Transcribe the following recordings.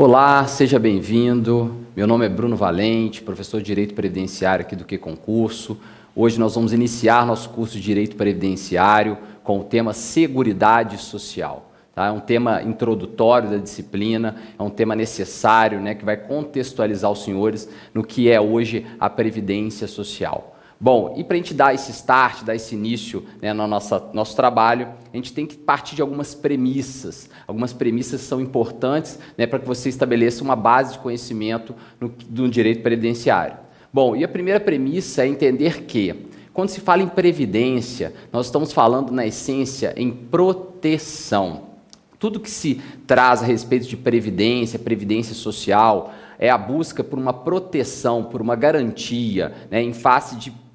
Olá, seja bem-vindo. Meu nome é Bruno Valente, professor de Direito Previdenciário aqui do Que Concurso. Hoje nós vamos iniciar nosso curso de Direito Previdenciário com o tema Seguridade Social. Tá? É um tema introdutório da disciplina, é um tema necessário, né, que vai contextualizar os senhores no que é hoje a Previdência Social. Bom, e para a gente dar esse start, dar esse início né, no nosso, nosso trabalho, a gente tem que partir de algumas premissas. Algumas premissas são importantes né, para que você estabeleça uma base de conhecimento no, do direito previdenciário. Bom, e a primeira premissa é entender que, quando se fala em previdência, nós estamos falando, na essência, em proteção. Tudo que se traz a respeito de previdência, previdência social, é a busca por uma proteção, por uma garantia, né, em face de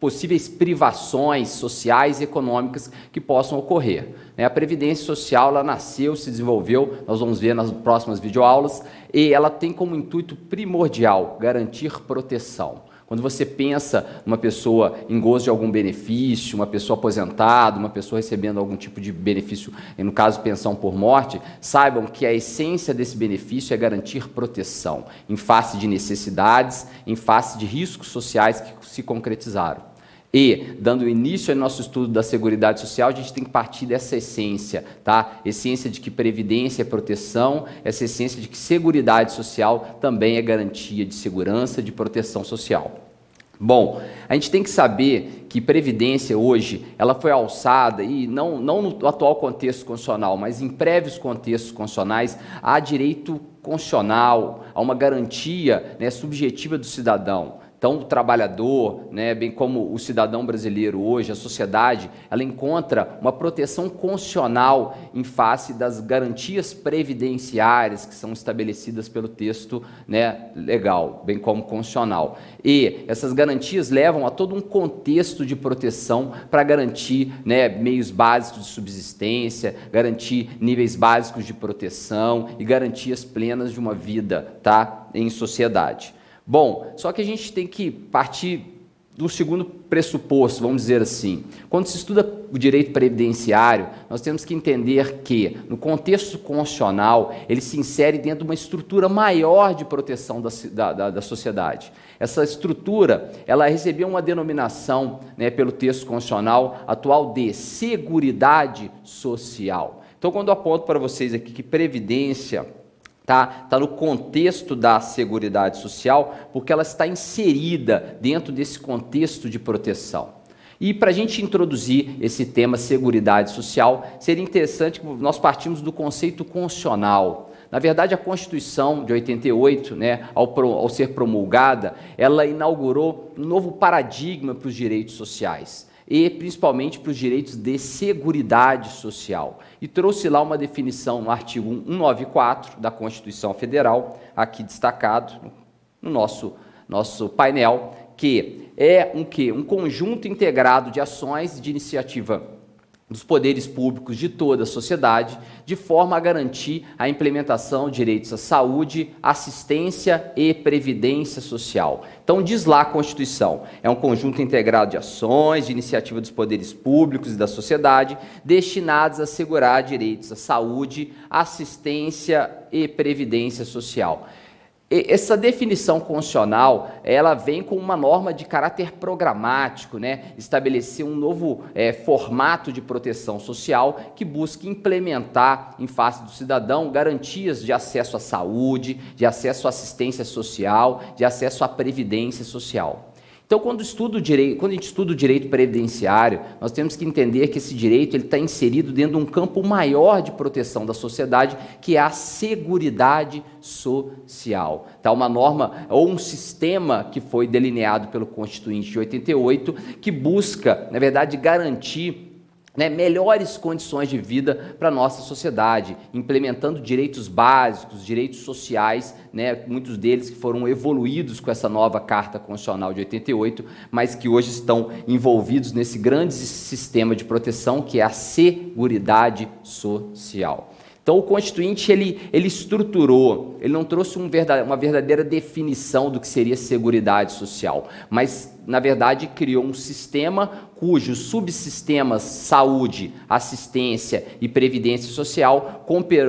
possíveis privações sociais e econômicas que possam ocorrer. Né? A Previdência Social ela nasceu, se desenvolveu, nós vamos ver nas próximas videoaulas, e ela tem como intuito primordial garantir proteção. Quando você pensa uma pessoa em gozo de algum benefício, uma pessoa aposentada, uma pessoa recebendo algum tipo de benefício, no caso pensão por morte, saibam que a essência desse benefício é garantir proteção em face de necessidades, em face de riscos sociais que se concretizaram. E, dando início ao nosso estudo da Seguridade Social, a gente tem que partir dessa essência, tá? Essência de que previdência é proteção, essa essência de que Seguridade Social também é garantia de segurança, de proteção social. Bom, a gente tem que saber que previdência hoje, ela foi alçada e não, não no atual contexto constitucional, mas em prévios contextos constitucionais, há direito constitucional, a uma garantia né, subjetiva do cidadão. Então, o trabalhador, né, bem como o cidadão brasileiro hoje, a sociedade, ela encontra uma proteção constitucional em face das garantias previdenciárias que são estabelecidas pelo texto né, legal, bem como constitucional. E essas garantias levam a todo um contexto de proteção para garantir né, meios básicos de subsistência, garantir níveis básicos de proteção e garantias plenas de uma vida tá, em sociedade. Bom, só que a gente tem que partir do segundo pressuposto, vamos dizer assim. Quando se estuda o direito previdenciário, nós temos que entender que, no contexto constitucional, ele se insere dentro de uma estrutura maior de proteção da, da, da sociedade. Essa estrutura, ela recebeu uma denominação né, pelo texto constitucional atual de Seguridade Social. Então, quando eu aponto para vocês aqui que previdência Está tá no contexto da Seguridade Social, porque ela está inserida dentro desse contexto de proteção. E para a gente introduzir esse tema Seguridade Social, seria interessante que nós partimos do conceito constitucional. Na verdade, a Constituição de 88, né, ao, ao ser promulgada, ela inaugurou um novo paradigma para os direitos sociais e principalmente para os direitos de seguridade social. E trouxe lá uma definição no artigo 194 da Constituição Federal, aqui destacado no nosso, nosso painel, que é um que um conjunto integrado de ações de iniciativa dos poderes públicos de toda a sociedade, de forma a garantir a implementação de direitos à saúde, assistência e previdência social. Então, diz lá a Constituição: é um conjunto integrado de ações, de iniciativa dos poderes públicos e da sociedade, destinados a assegurar direitos à saúde, assistência e previdência social essa definição constitucional, ela vem com uma norma de caráter programático, né? estabelecer um novo é, formato de proteção social que busque implementar em face do cidadão garantias de acesso à saúde, de acesso à assistência social, de acesso à previdência social. Então, quando, estudo direito, quando a gente estuda o direito previdenciário, nós temos que entender que esse direito está inserido dentro de um campo maior de proteção da sociedade, que é a seguridade social. Tá? Uma norma ou um sistema que foi delineado pelo Constituinte de 88, que busca, na verdade, garantir né, melhores condições de vida para a nossa sociedade, implementando direitos básicos, direitos sociais, né, muitos deles que foram evoluídos com essa nova Carta Constitucional de 88, mas que hoje estão envolvidos nesse grande sistema de proteção que é a Seguridade Social. Então o Constituinte ele, ele estruturou, ele não trouxe um verdade, uma verdadeira definição do que seria seguridade social, mas na verdade criou um sistema cujos subsistemas saúde, assistência e previdência social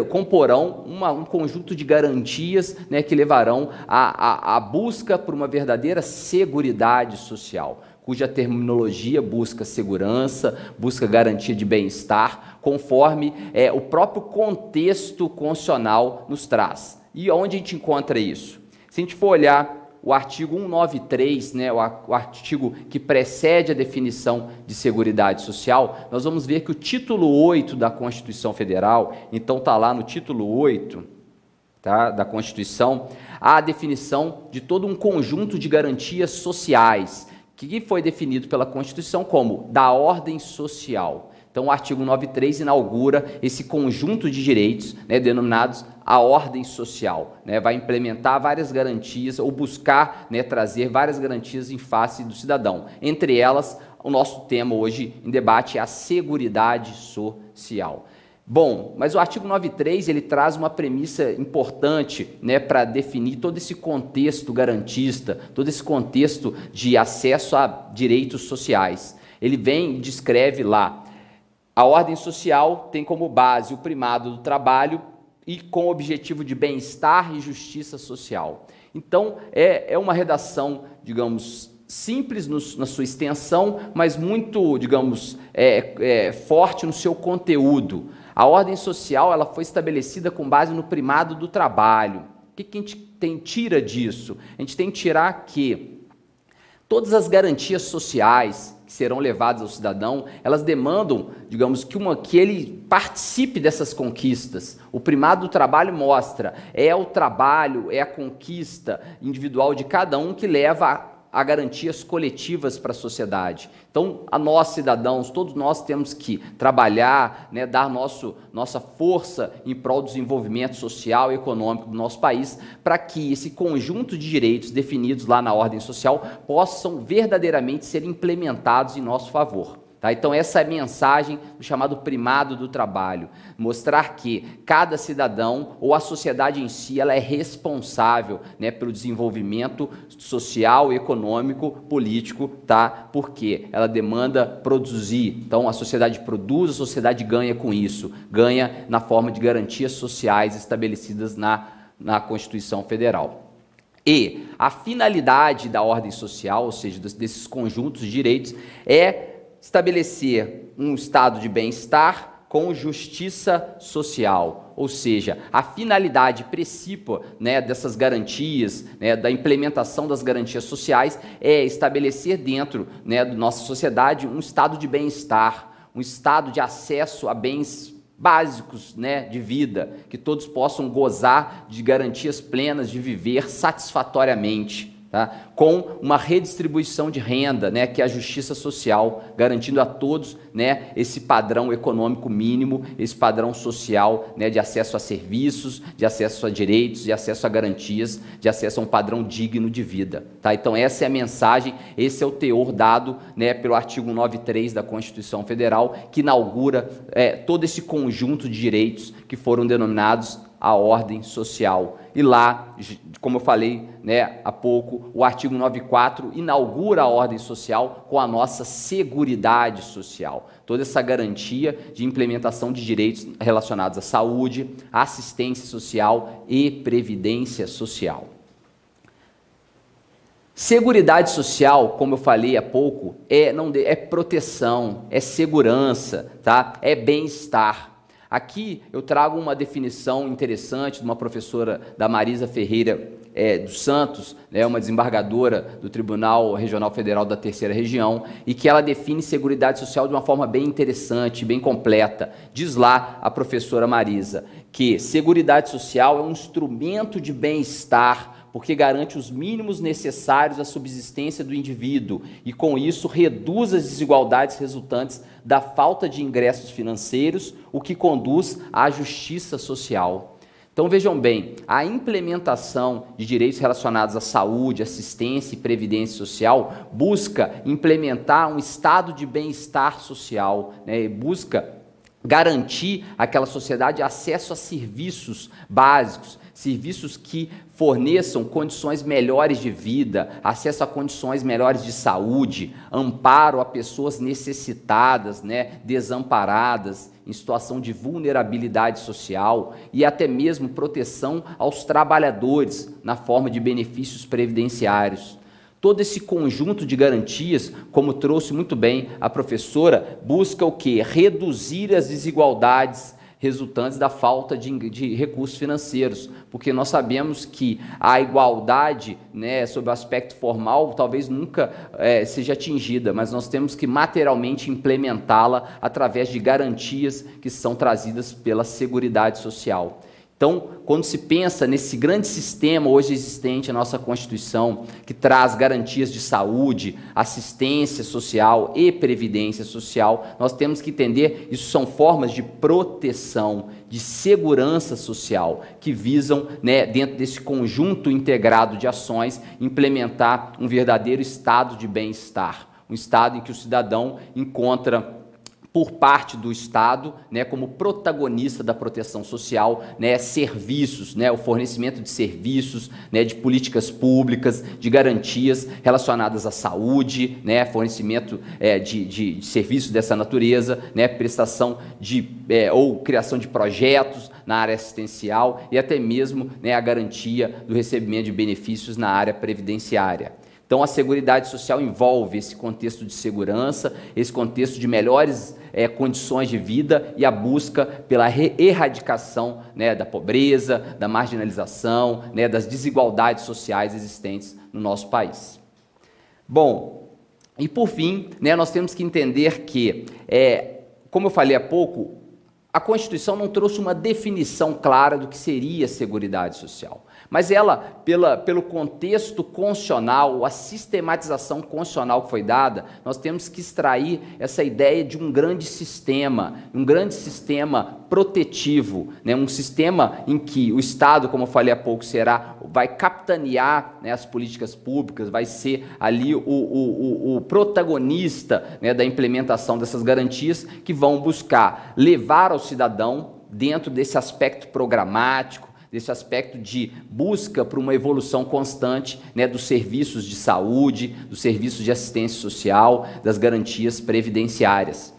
comporão uma, um conjunto de garantias né, que levarão à, busca por uma verdadeira seguridade social cuja terminologia busca segurança, busca garantia de bem-estar, conforme é, o próprio contexto constitucional nos traz. E onde a gente encontra isso? Se a gente for olhar o artigo 193, né, o artigo que precede a definição de seguridade social, nós vamos ver que o título 8 da Constituição Federal, então está lá no título 8 tá, da Constituição, a definição de todo um conjunto de garantias sociais que foi definido pela Constituição como da ordem social. Então, o artigo 93 inaugura esse conjunto de direitos né, denominados a ordem social. Né, vai implementar várias garantias ou buscar né, trazer várias garantias em face do cidadão. Entre elas, o nosso tema hoje em debate é a seguridade social. Bom, mas o artigo 93 ele traz uma premissa importante né, para definir todo esse contexto garantista, todo esse contexto de acesso a direitos sociais. Ele vem e descreve lá a ordem social tem como base o primado do trabalho e com o objetivo de bem-estar e justiça social. Então, é, é uma redação, digamos, simples no, na sua extensão, mas muito, digamos, é, é, forte no seu conteúdo. A ordem social ela foi estabelecida com base no primado do trabalho. O que, que a gente tem, tira disso? A gente tem que tirar que todas as garantias sociais que serão levadas ao cidadão, elas demandam, digamos, que, uma, que ele participe dessas conquistas. O primado do trabalho mostra, é o trabalho, é a conquista individual de cada um que leva a garantias coletivas para a sociedade. Então, a nós cidadãos, todos nós temos que trabalhar, né, dar nosso, nossa força em prol do desenvolvimento social e econômico do nosso país, para que esse conjunto de direitos definidos lá na ordem social possam verdadeiramente ser implementados em nosso favor. Tá? Então, essa é a mensagem do chamado primado do trabalho. Mostrar que cada cidadão ou a sociedade em si ela é responsável né, pelo desenvolvimento social, econômico, político, tá? porque ela demanda produzir. Então, a sociedade produz, a sociedade ganha com isso. Ganha na forma de garantias sociais estabelecidas na, na Constituição Federal. E a finalidade da ordem social, ou seja, desses conjuntos de direitos, é estabelecer um estado de bem-estar com justiça social, ou seja, a finalidade principal né, dessas garantias, né, da implementação das garantias sociais, é estabelecer dentro né, da nossa sociedade um estado de bem-estar, um estado de acesso a bens básicos né, de vida, que todos possam gozar de garantias plenas de viver satisfatoriamente tá? com uma redistribuição de renda, né, que é a justiça social, garantindo a todos né, esse padrão econômico mínimo, esse padrão social né, de acesso a serviços, de acesso a direitos, de acesso a garantias, de acesso a um padrão digno de vida. Tá? Então, essa é a mensagem, esse é o teor dado né, pelo artigo 93 da Constituição Federal, que inaugura é, todo esse conjunto de direitos que foram denominados a ordem social. E lá, como eu falei né, há pouco, o artigo 94 inaugura a ordem social com a nossa seguridade social. Toda essa garantia de implementação de direitos relacionados à saúde, assistência social e previdência social. Seguridade social, como eu falei há pouco, é, não, é proteção, é segurança, tá? é bem-estar. Aqui eu trago uma definição interessante de uma professora da Marisa Ferreira é, dos Santos, né, uma desembargadora do Tribunal Regional Federal da Terceira Região, e que ela define seguridade social de uma forma bem interessante, bem completa. Diz lá a professora Marisa que seguridade social é um instrumento de bem-estar porque garante os mínimos necessários à subsistência do indivíduo e, com isso, reduz as desigualdades resultantes da falta de ingressos financeiros, o que conduz à justiça social. Então vejam bem, a implementação de direitos relacionados à saúde, assistência e previdência social busca implementar um estado de bem-estar social, né? busca garantir àquela sociedade acesso a serviços básicos, serviços que forneçam condições melhores de vida, acesso a condições melhores de saúde, amparo a pessoas necessitadas, né, desamparadas, em situação de vulnerabilidade social e até mesmo proteção aos trabalhadores na forma de benefícios previdenciários. Todo esse conjunto de garantias, como trouxe muito bem a professora, busca o que? Reduzir as desigualdades resultantes da falta de, de, recursos financeiros, porque nós sabemos que a igualdade, né, sob o aspecto formal, talvez nunca é, seja atingida, mas nós temos que materialmente implementá-la através de garantias que são trazidas pela Seguridade Social. Então, quando se pensa nesse grande sistema hoje existente na nossa Constituição, que traz garantias de saúde, assistência social e previdência social, nós temos que entender isso são formas de proteção, de segurança social, que visam, né, dentro desse conjunto integrado de ações, implementar um verdadeiro estado de bem-estar, um estado em que o cidadão encontra por parte do Estado, né, como protagonista da proteção social, né, serviços, né, o fornecimento de serviços, né, de políticas públicas, de garantias relacionadas à saúde, né, fornecimento é, de, de, de, serviços dessa natureza, né, prestação de é, ou criação de projetos na área assistencial e até mesmo né, a garantia do recebimento de benefícios na área previdenciária. Então, a Seguridade Social envolve esse contexto de segurança, esse contexto de melhores é, condições de vida e a busca pela erradicação né, da pobreza, da marginalização, né, das desigualdades sociais existentes no nosso país. Bom, e por fim, né, nós temos que entender que, é, como eu falei há pouco, a Constituição não trouxe uma definição clara do que seria Seguridade Social. Mas ela, pela, pelo contexto constitucional, a sistematização constitucional que foi dada, nós temos que extrair essa ideia de um grande sistema, um grande sistema protetivo, né? um sistema em que o Estado, como eu falei há pouco, será, vai capitanear né, as políticas públicas, vai ser ali o, o, o, o protagonista né, da implementação dessas garantias que vão buscar levar ao cidadão dentro desse aspecto programático, desse aspecto de busca por uma evolução constante né, dos serviços de saúde, dos serviços de assistência social, das garantias previdenciárias.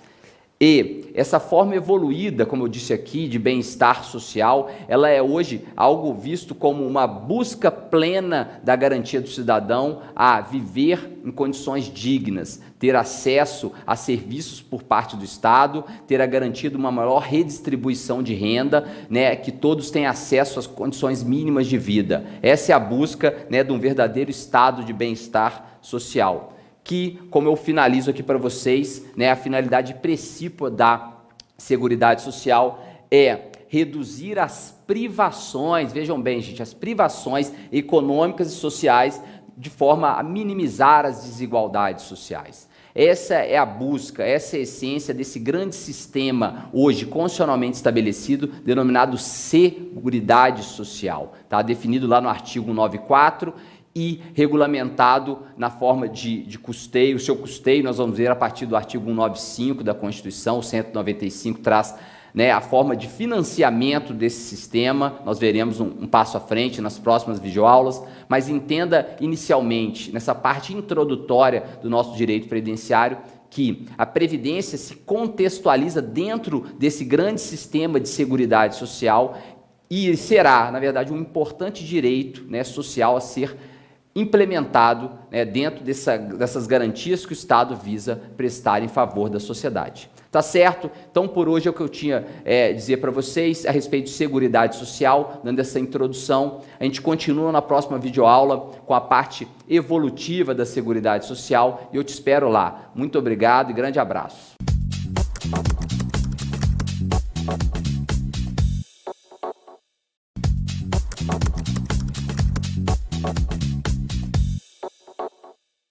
E essa forma evoluída, como eu disse aqui, de bem-estar social, ela é hoje algo visto como uma busca plena da garantia do cidadão a viver em condições dignas, ter acesso a serviços por parte do Estado, ter a garantia de uma maior redistribuição de renda, né, que todos tenham acesso às condições mínimas de vida. Essa é a busca né, de um verdadeiro estado de bem-estar social que, como eu finalizo aqui para vocês, né, a finalidade principal da Seguridade Social é reduzir as privações, vejam bem, gente, as privações econômicas e sociais de forma a minimizar as desigualdades sociais. Essa é a busca, essa é a essência desse grande sistema hoje constitucionalmente estabelecido, denominado Seguridade Social. Está definido lá no artigo 94 e regulamentado na forma de, de custeio. O seu custeio, nós vamos ver a partir do artigo 195 da Constituição, o 195 traz né, a forma de financiamento desse sistema. Nós veremos um, um passo à frente nas próximas videoaulas, mas entenda inicialmente, nessa parte introdutória do nosso direito previdenciário, que a Previdência se contextualiza dentro desse grande sistema de seguridade social e será, na verdade, um importante direito né, social a ser implementado né, dentro dessa, dessas garantias que o Estado visa prestar em favor da sociedade. Tá certo? Então, por hoje é o que eu tinha é, dizer para vocês a respeito de segurança social, dando essa introdução. A gente continua na próxima videoaula com a parte evolutiva da segurança social e eu te espero lá. Muito obrigado e grande abraço.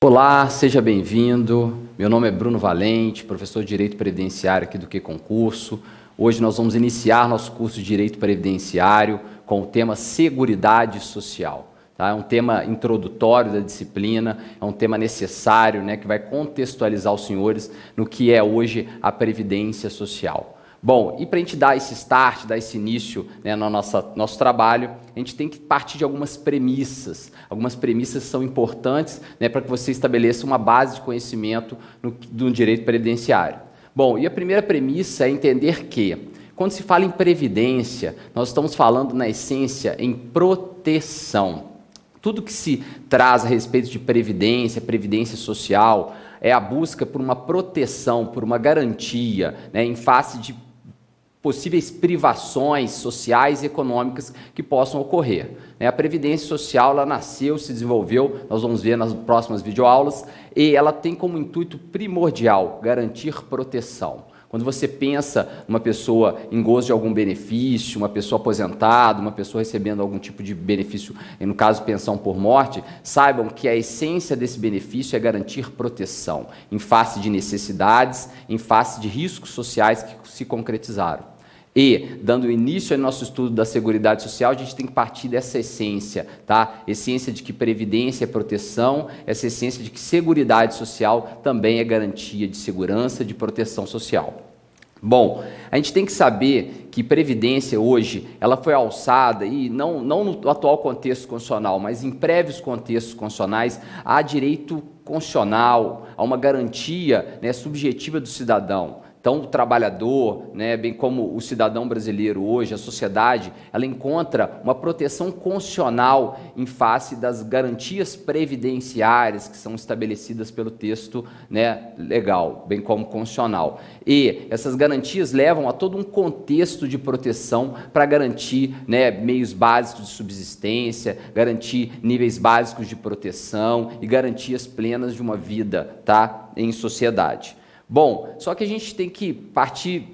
Olá, seja bem-vindo. Meu nome é Bruno Valente, professor de Direito Previdenciário aqui do Que Concurso. Hoje nós vamos iniciar nosso curso de Direito Previdenciário com o tema Seguridade Social. Tá? É um tema introdutório da disciplina, é um tema necessário, né, que vai contextualizar os senhores no que é hoje a Previdência Social. Bom, e para a gente dar esse start, dar esse início né, no nosso, nosso trabalho, a gente tem que partir de algumas premissas. Algumas premissas são importantes né, para que você estabeleça uma base de conhecimento no, do direito previdenciário. Bom, e a primeira premissa é entender que, quando se fala em previdência, nós estamos falando, na essência, em proteção. Tudo que se traz a respeito de previdência, previdência social, é a busca por uma proteção, por uma garantia, né, em face de possíveis privações sociais e econômicas que possam ocorrer. Né? A Previdência Social ela nasceu, se desenvolveu, nós vamos ver nas próximas videoaulas, e ela tem como intuito primordial garantir proteção. Quando você pensa numa pessoa em gozo de algum benefício, uma pessoa aposentada, uma pessoa recebendo algum tipo de benefício, no caso pensão por morte, saibam que a essência desse benefício é garantir proteção em face de necessidades, em face de riscos sociais que se concretizaram. E, dando início ao nosso estudo da Seguridade Social, a gente tem que partir dessa essência, tá? Essência de que previdência é proteção, essa essência de que Seguridade Social também é garantia de segurança, de proteção social. Bom, a gente tem que saber que previdência hoje, ela foi alçada e não, não no atual contexto constitucional, mas em prévios contextos constitucionais, há direito constitucional, a uma garantia né, subjetiva do cidadão. Então, o trabalhador, né, bem como o cidadão brasileiro hoje, a sociedade, ela encontra uma proteção constitucional em face das garantias previdenciárias que são estabelecidas pelo texto né, legal, bem como constitucional. E essas garantias levam a todo um contexto de proteção para garantir né, meios básicos de subsistência, garantir níveis básicos de proteção e garantias plenas de uma vida tá, em sociedade. Bom, só que a gente tem que partir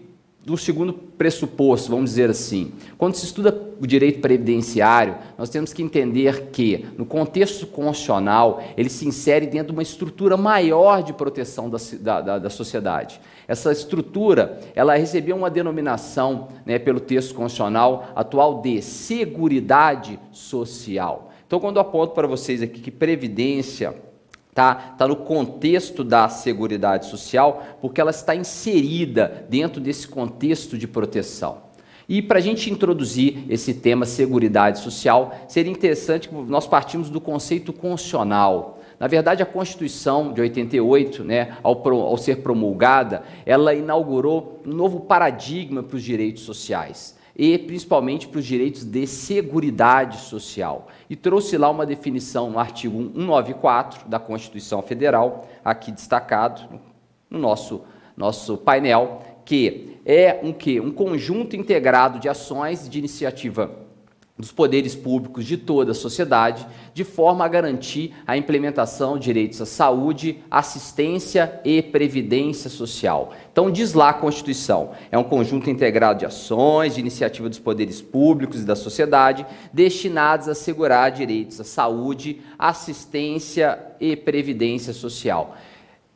do segundo pressuposto, vamos dizer assim. Quando se estuda o direito previdenciário, nós temos que entender que, no contexto constitucional, ele se insere dentro de uma estrutura maior de proteção da, da, da sociedade. Essa estrutura, ela recebeu uma denominação né, pelo texto constitucional atual de Seguridade Social. Então, quando eu aponto para vocês aqui que previdência Está tá no contexto da Seguridade Social, porque ela está inserida dentro desse contexto de proteção. E para a gente introduzir esse tema Seguridade Social, seria interessante que nós partimos do conceito constitucional. Na verdade, a Constituição de 88, né, ao, ao ser promulgada, ela inaugurou um novo paradigma para os direitos sociais e principalmente para os direitos de seguridade social. E trouxe lá uma definição no artigo 194 da Constituição Federal, aqui destacado no nosso, nosso painel, que é um que um conjunto integrado de ações de iniciativa dos poderes públicos de toda a sociedade, de forma a garantir a implementação de direitos à saúde, assistência e previdência social. Então, diz lá a Constituição: é um conjunto integrado de ações, de iniciativa dos poderes públicos e da sociedade, destinados a assegurar direitos à saúde, assistência e previdência social.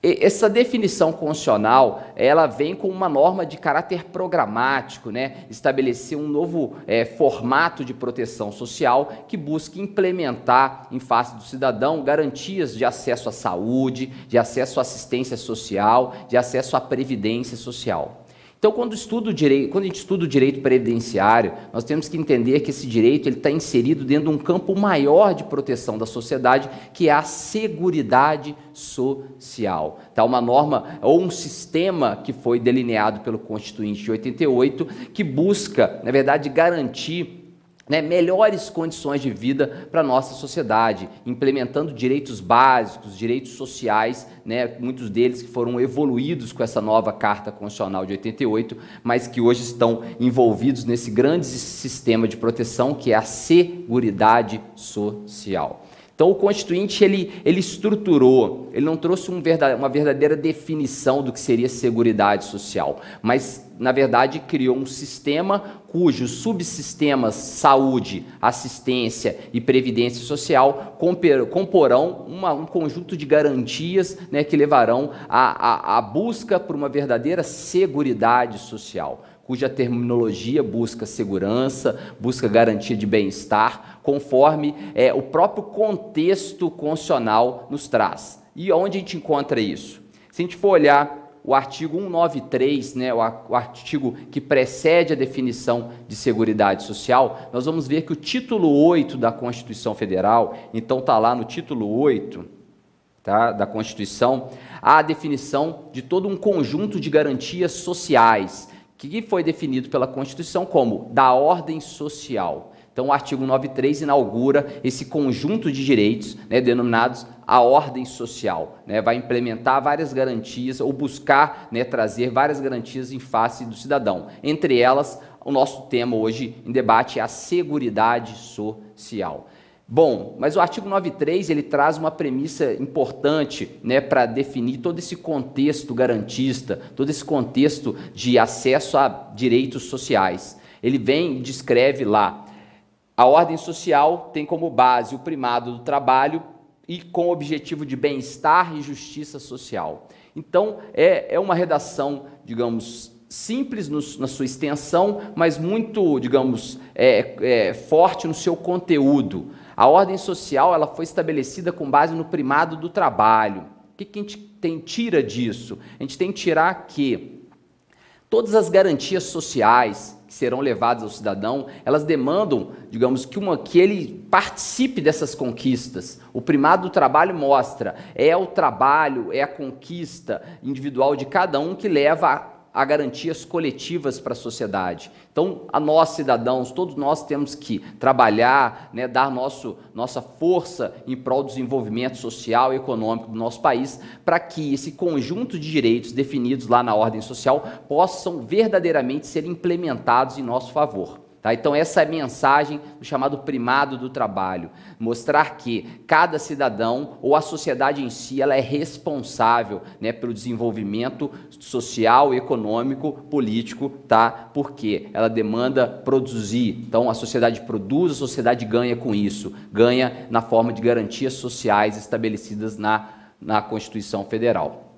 Essa definição constitucional, ela vem com uma norma de caráter programático, né? estabelecer um novo é, formato de proteção social que busque implementar em face do cidadão garantias de acesso à saúde, de acesso à assistência social, de acesso à previdência social. Então, quando, estudo direito, quando a gente estuda o direito previdenciário, nós temos que entender que esse direito está inserido dentro de um campo maior de proteção da sociedade, que é a seguridade social. Tá? Uma norma ou um sistema que foi delineado pelo Constituinte de 88, que busca, na verdade, garantir né, melhores condições de vida para a nossa sociedade, implementando direitos básicos, direitos sociais, né, muitos deles que foram evoluídos com essa nova Carta Constitucional de 88, mas que hoje estão envolvidos nesse grande sistema de proteção que é a Seguridade Social. Então o Constituinte ele, ele estruturou, ele não trouxe um verdade, uma verdadeira definição do que seria seguridade social, mas na verdade criou um sistema cujos subsistemas saúde, assistência e previdência social comporão uma, um conjunto de garantias né, que levarão à, busca por uma verdadeira seguridade social cuja terminologia busca segurança, busca garantia de bem-estar, conforme é, o próprio contexto constitucional nos traz. E onde a gente encontra isso? Se a gente for olhar o artigo 193, né, o, artigo que precede a definição de Seguridade Social, nós vamos ver que o título 8 da Constituição Federal, então está lá no título 8 tá, da Constituição, há a definição de todo um conjunto de garantias sociais, que foi definido pela Constituição como da ordem social. Então, o artigo 93 inaugura esse conjunto de direitos, né, denominados a ordem social. Né, vai implementar várias garantias, ou buscar né, trazer várias garantias em face do cidadão. Entre elas, o nosso tema hoje em debate é a Seguridade Social. Bom, mas o artigo 93 ele traz uma premissa importante né, para definir todo esse contexto garantista, todo esse contexto de acesso a direitos sociais. Ele vem e descreve lá a ordem social tem como base o primado do trabalho e com o objetivo de bem-estar e justiça social. Então, é, é uma redação, digamos, simples no, na sua extensão, mas muito, digamos, é, é, forte no seu conteúdo. A ordem social ela foi estabelecida com base no primado do trabalho. O que, que a gente tem, tira disso? A gente tem que tirar que todas as garantias sociais, que serão levadas ao cidadão, elas demandam, digamos, que, uma, que ele participe dessas conquistas. O primado do trabalho mostra, é o trabalho, é a conquista individual de cada um que leva a garantias coletivas para a sociedade. Então, a nós cidadãos, todos nós temos que trabalhar, né, dar nosso, nossa força em prol do desenvolvimento social e econômico do nosso país, para que esse conjunto de direitos definidos lá na ordem social possam verdadeiramente ser implementados em nosso favor. Tá? Então, essa é a mensagem do chamado primado do trabalho. Mostrar que cada cidadão ou a sociedade em si ela é responsável né, pelo desenvolvimento social, econômico, político, tá? porque ela demanda produzir. Então, a sociedade produz, a sociedade ganha com isso. Ganha na forma de garantias sociais estabelecidas na, na Constituição Federal.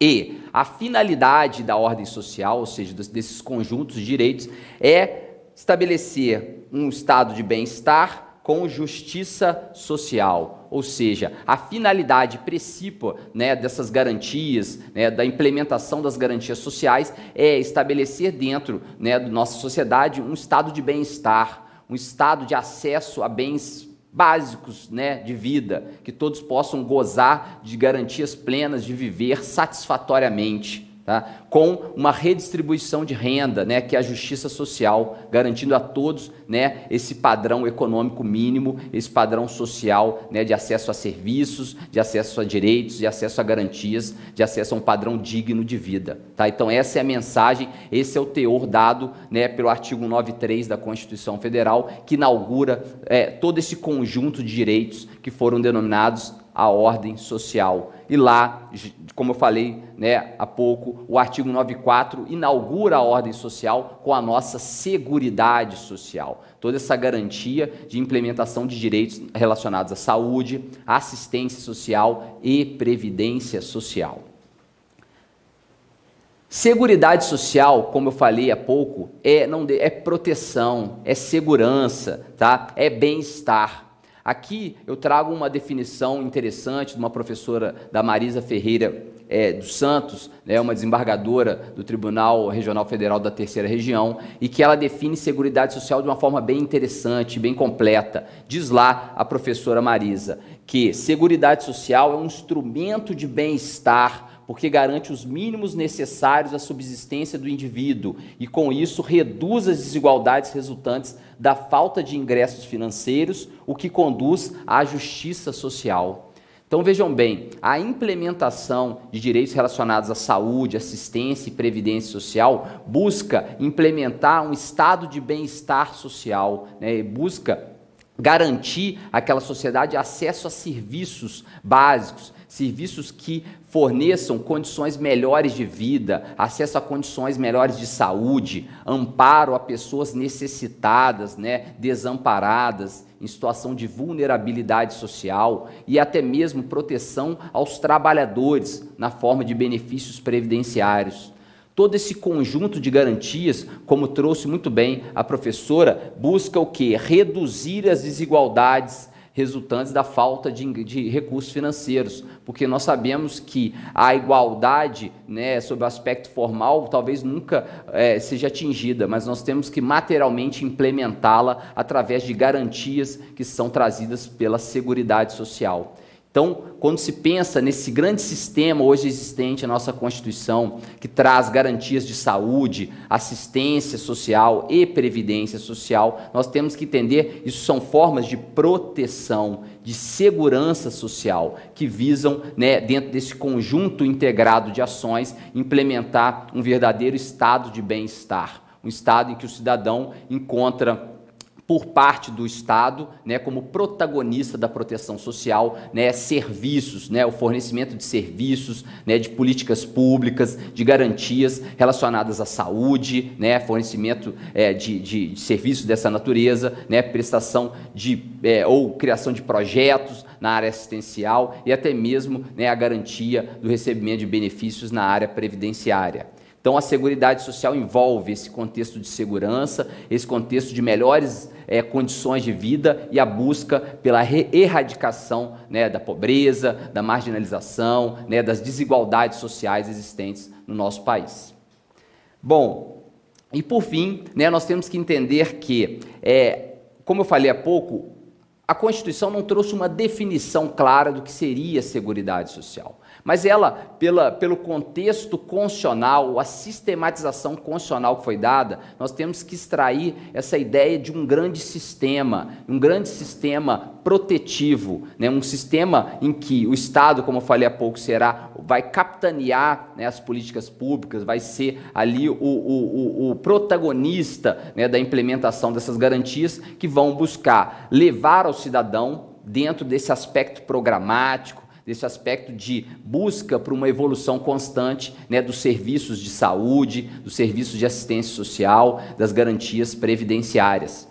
E a finalidade da ordem social, ou seja, desses conjuntos de direitos, é estabelecer um estado de bem-estar com justiça social, ou seja, a finalidade principal né, dessas garantias, né, da implementação das garantias sociais, é estabelecer dentro né, da nossa sociedade um estado de bem-estar, um estado de acesso a bens básicos né, de vida, que todos possam gozar de garantias plenas de viver satisfatoriamente. Tá? com uma redistribuição de renda, né, que é a justiça social, garantindo a todos né, esse padrão econômico mínimo, esse padrão social né, de acesso a serviços, de acesso a direitos, de acesso a garantias, de acesso a um padrão digno de vida. Tá? Então, essa é a mensagem, esse é o teor dado né, pelo artigo 93 da Constituição Federal, que inaugura é, todo esse conjunto de direitos que foram denominados a ordem social. E lá, como eu falei né, há pouco, o artigo 94 inaugura a ordem social com a nossa seguridade social. Toda essa garantia de implementação de direitos relacionados à saúde, assistência social e previdência social. Seguridade social, como eu falei há pouco, é, não, é proteção, é segurança, tá? é bem-estar. Aqui eu trago uma definição interessante de uma professora da Marisa Ferreira é, dos Santos, né, uma desembargadora do Tribunal Regional Federal da Terceira Região, e que ela define Seguridade Social de uma forma bem interessante, bem completa. Diz lá a professora Marisa que Seguridade Social é um instrumento de bem-estar porque garante os mínimos necessários à subsistência do indivíduo e, com isso, reduz as desigualdades resultantes da falta de ingressos financeiros, o que conduz à justiça social. Então vejam bem, a implementação de direitos relacionados à saúde, assistência e previdência social busca implementar um estado de bem-estar social, né, busca garantir àquela sociedade acesso a serviços básicos, serviços que forneçam condições melhores de vida, acesso a condições melhores de saúde, amparo a pessoas necessitadas, né, desamparadas, em situação de vulnerabilidade social e até mesmo proteção aos trabalhadores na forma de benefícios previdenciários. Todo esse conjunto de garantias, como trouxe muito bem a professora, busca o que? Reduzir as desigualdades resultantes da falta de, de, recursos financeiros, porque nós sabemos que a igualdade, né, sob o aspecto formal, talvez nunca é, seja atingida, mas nós temos que materialmente implementá-la através de garantias que são trazidas pela Seguridade Social. Então, quando se pensa nesse grande sistema hoje existente na nossa Constituição, que traz garantias de saúde, assistência social e previdência social, nós temos que entender isso são formas de proteção, de segurança social, que visam, né, dentro desse conjunto integrado de ações, implementar um verdadeiro estado de bem-estar, um estado em que o cidadão encontra por parte do Estado, né, como protagonista da proteção social, né, serviços, né, o fornecimento de serviços, né, de políticas públicas, de garantias relacionadas à saúde, né, fornecimento é, de, de, de, serviços dessa natureza, né, prestação de é, ou criação de projetos na área assistencial e até mesmo né, a garantia do recebimento de benefícios na área previdenciária. Então, a Seguridade Social envolve esse contexto de segurança, esse contexto de melhores é, condições de vida e a busca pela erradicação né, da pobreza, da marginalização, né, das desigualdades sociais existentes no nosso país. Bom, e por fim, né, nós temos que entender que, é, como eu falei há pouco, a Constituição não trouxe uma definição clara do que seria Seguridade Social. Mas ela, pela, pelo contexto constitucional, a sistematização constitucional que foi dada, nós temos que extrair essa ideia de um grande sistema, um grande sistema protetivo, né? um sistema em que o Estado, como eu falei há pouco, será, vai capitanear né, as políticas públicas, vai ser ali o, o, o, o protagonista né, da implementação dessas garantias que vão buscar levar ao cidadão dentro desse aspecto programático, desse aspecto de busca por uma evolução constante né, dos serviços de saúde, dos serviços de assistência social, das garantias previdenciárias.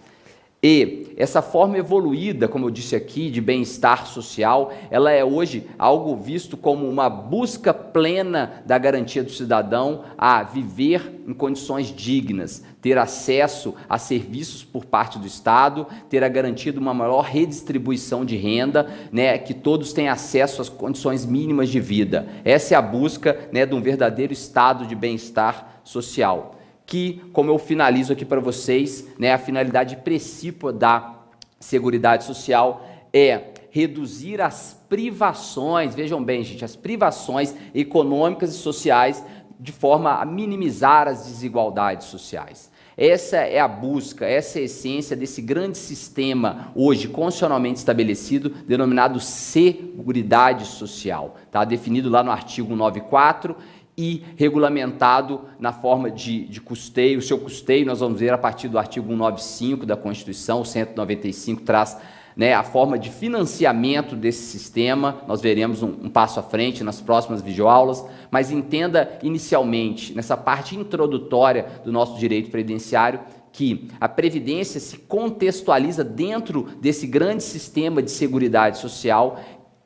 E essa forma evoluída, como eu disse aqui, de bem-estar social, ela é hoje algo visto como uma busca plena da garantia do cidadão a viver em condições dignas, ter acesso a serviços por parte do Estado, ter a garantia de uma maior redistribuição de renda, né, que todos tenham acesso às condições mínimas de vida. Essa é a busca né, de um verdadeiro estado de bem-estar social que, como eu finalizo aqui para vocês, né, a finalidade principal da Seguridade Social é reduzir as privações, vejam bem, gente, as privações econômicas e sociais de forma a minimizar as desigualdades sociais. Essa é a busca, essa é a essência desse grande sistema hoje constitucionalmente estabelecido, denominado Seguridade Social. Está definido lá no artigo 94 e regulamentado na forma de, de custeio. O seu custeio, nós vamos ver a partir do artigo 195 da Constituição, o 195 traz né, a forma de financiamento desse sistema. Nós veremos um, um passo à frente nas próximas videoaulas, mas entenda inicialmente, nessa parte introdutória do nosso direito previdenciário, que a Previdência se contextualiza dentro desse grande sistema de seguridade social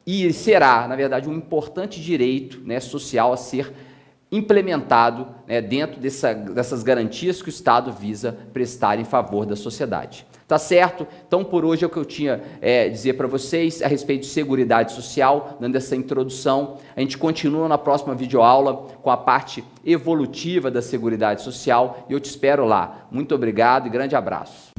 e será, na verdade, um importante direito né, social a ser implementado né, dentro dessa, dessas garantias que o Estado visa prestar em favor da sociedade. Tá certo? Então, por hoje é o que eu tinha é, dizer para vocês a respeito de Seguridade Social, dando essa introdução. A gente continua na próxima videoaula com a parte evolutiva da Seguridade Social e eu te espero lá. Muito obrigado e grande abraço.